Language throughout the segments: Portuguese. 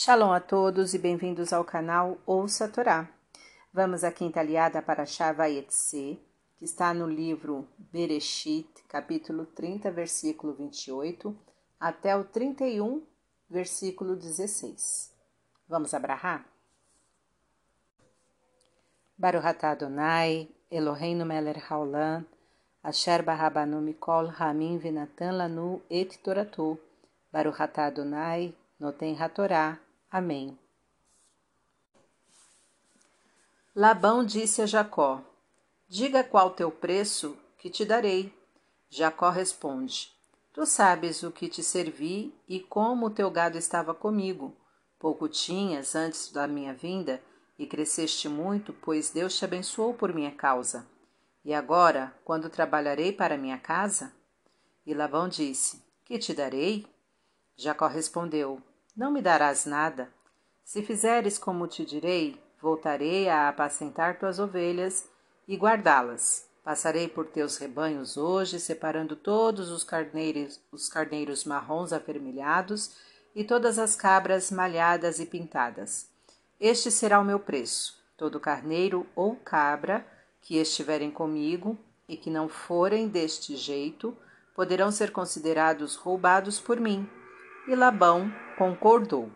Shalom a todos e bem-vindos ao canal Ouça a Torá. Vamos à quinta aliada para Shavayetse, que está no livro Bereshit, capítulo 30, versículo 28, até o 31, versículo 16. Vamos abrahar? Baruch atah Adonai, Eloheinu melech haolam, asher barabanu mikol hamim venatan lanu et toratu, Baruch atah Adonai, noten hatorá. Amém. Labão disse a Jacó: Diga qual teu preço, que te darei. Jacó responde: Tu sabes o que te servi e como o teu gado estava comigo. Pouco tinhas antes da minha vinda, e cresceste muito, pois Deus te abençoou por minha causa. E agora, quando trabalharei para minha casa? E Labão disse: Que te darei? Jacó respondeu: Não me darás nada. Se fizeres como te direi, voltarei a apacentar tuas ovelhas e guardá-las. Passarei por teus rebanhos hoje, separando todos os carneiros, os carneiros marrons avermelhados e todas as cabras malhadas e pintadas. Este será o meu preço. Todo carneiro ou cabra que estiverem comigo e que não forem deste jeito, poderão ser considerados roubados por mim. E Labão concordou.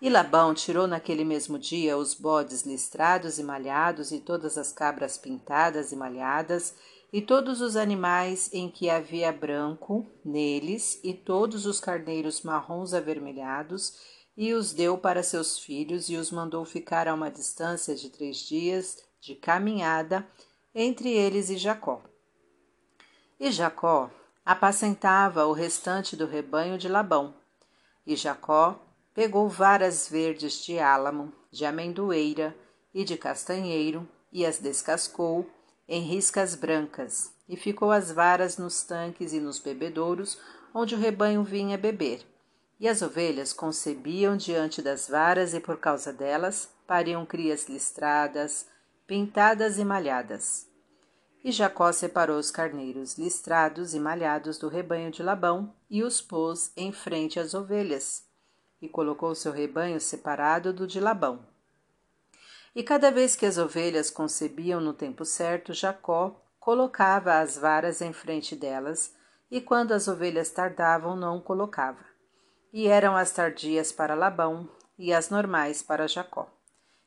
E Labão tirou naquele mesmo dia os bodes listrados e malhados, e todas as cabras pintadas e malhadas, e todos os animais em que havia branco neles, e todos os carneiros marrons avermelhados, e os deu para seus filhos e os mandou ficar a uma distância de três dias de caminhada entre eles e Jacó. E Jacó apacentava o restante do rebanho de Labão. E Jacó pegou varas verdes de álamo, de amendoeira e de castanheiro e as descascou em riscas brancas, e ficou as varas nos tanques e nos bebedouros onde o rebanho vinha beber e as ovelhas concebiam diante das varas e por causa delas pariam crias listradas, pintadas e malhadas. E Jacó separou os carneiros listrados e malhados do rebanho de Labão e os pôs em frente às ovelhas, e colocou seu rebanho separado do de Labão. E cada vez que as ovelhas concebiam no tempo certo, Jacó colocava as varas em frente delas, e quando as ovelhas tardavam, não colocava e eram as tardias para Labão e as normais para Jacó.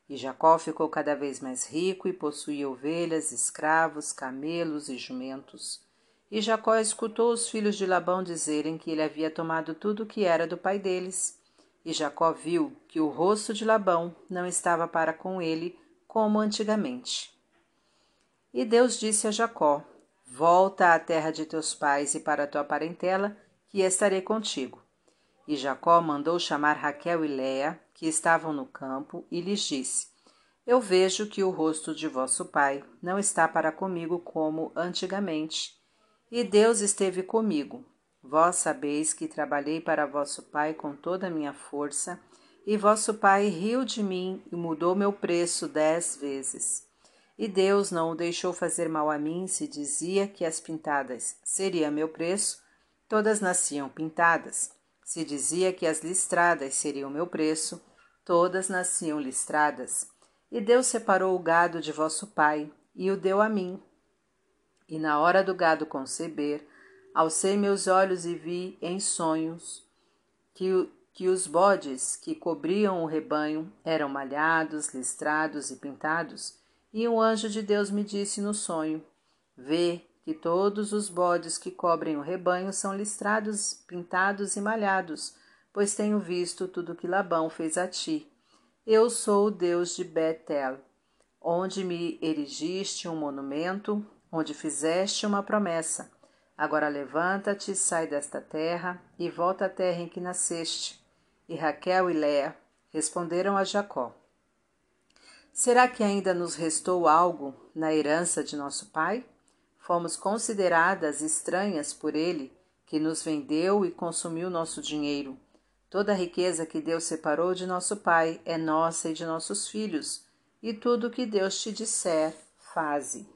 E Jacó ficou cada vez mais rico e possuía ovelhas, escravos, camelos e jumentos. E Jacó escutou os filhos de Labão dizerem que ele havia tomado tudo o que era do pai deles. E Jacó viu que o rosto de Labão não estava para com ele como antigamente. E Deus disse a Jacó: Volta à terra de teus pais e para tua parentela, que estarei contigo. E Jacó mandou chamar Raquel e Léa, que estavam no campo, e lhes disse: Eu vejo que o rosto de vosso pai não está para comigo como antigamente. E Deus esteve comigo. Vós sabeis que trabalhei para vosso pai com toda a minha força, e vosso pai riu de mim e mudou meu preço dez vezes. E Deus não o deixou fazer mal a mim, se dizia que as pintadas seria meu preço, todas nasciam pintadas. Se dizia que as listradas seriam meu preço, todas nasciam listradas. E Deus separou o gado de vosso pai e o deu a mim. E na hora do gado conceber, alcei meus olhos e vi em sonhos que, que os bodes que cobriam o rebanho eram malhados, listrados e pintados. E um anjo de Deus me disse no sonho: Vê, que todos os bodes que cobrem o rebanho são listrados, pintados e malhados, pois tenho visto tudo que Labão fez a ti. Eu sou o Deus de Betel, onde me erigiste um monumento, onde fizeste uma promessa. Agora levanta-te, sai desta terra e volta à terra em que nasceste. E Raquel e Léa responderam a Jacó: Será que ainda nos restou algo na herança de nosso pai? Fomos consideradas estranhas por ele, que nos vendeu e consumiu nosso dinheiro. Toda a riqueza que Deus separou de nosso Pai é nossa e de nossos filhos, e tudo o que Deus te disser, faze.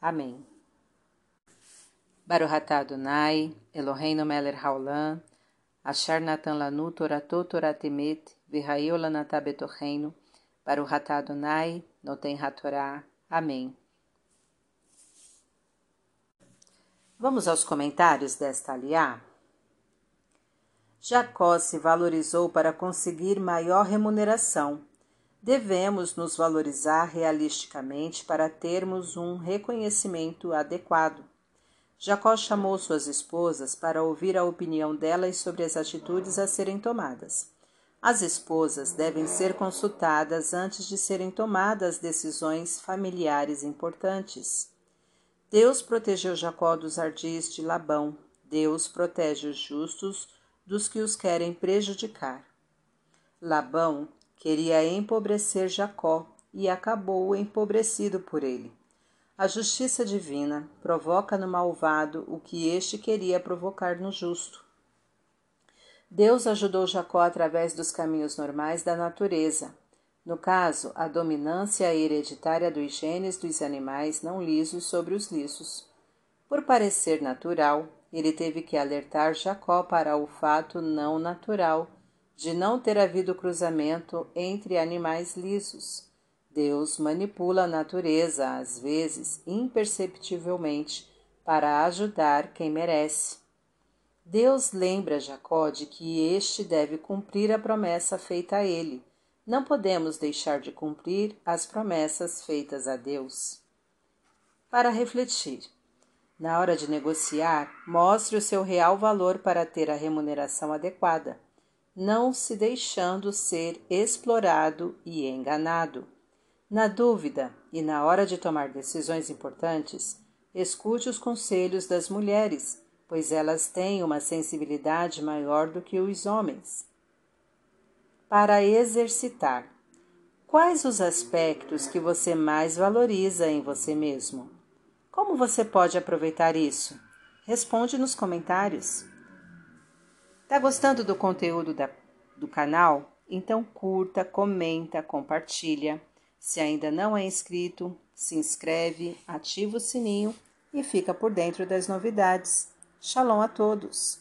Amém. Baruch atah Adonai, Eloheinu melech haolam, Achar Natan Lanu Torato Toratemet, Virraio Lanatá Betorreino, para o Ratá Adonai, Noten Hatorá. Amém. Vamos aos comentários desta aliá? Jacó se valorizou para conseguir maior remuneração. Devemos nos valorizar realisticamente para termos um reconhecimento adequado. Jacó chamou suas esposas para ouvir a opinião delas sobre as atitudes a serem tomadas. As esposas devem ser consultadas antes de serem tomadas decisões familiares importantes. Deus protegeu Jacó dos ardis de Labão. Deus protege os justos dos que os querem prejudicar. Labão queria empobrecer Jacó e acabou empobrecido por ele. A justiça divina provoca no malvado o que este queria provocar no justo. Deus ajudou Jacó através dos caminhos normais da natureza. No caso, a dominância hereditária dos genes dos animais não lisos sobre os lisos. Por parecer natural, ele teve que alertar Jacó para o fato não natural de não ter havido cruzamento entre animais lisos. Deus manipula a natureza, às vezes imperceptivelmente, para ajudar quem merece. Deus lembra Jacó de que este deve cumprir a promessa feita a ele. Não podemos deixar de cumprir as promessas feitas a Deus. Para refletir, na hora de negociar, mostre o seu real valor para ter a remuneração adequada, não se deixando ser explorado e enganado. Na dúvida e na hora de tomar decisões importantes, escute os conselhos das mulheres, pois elas têm uma sensibilidade maior do que os homens. Para exercitar, quais os aspectos que você mais valoriza em você mesmo? Como você pode aproveitar isso? Responde nos comentários. Tá gostando do conteúdo da, do canal? Então curta, comenta, compartilha. Se ainda não é inscrito, se inscreve, ativa o sininho e fica por dentro das novidades. Shalom a todos!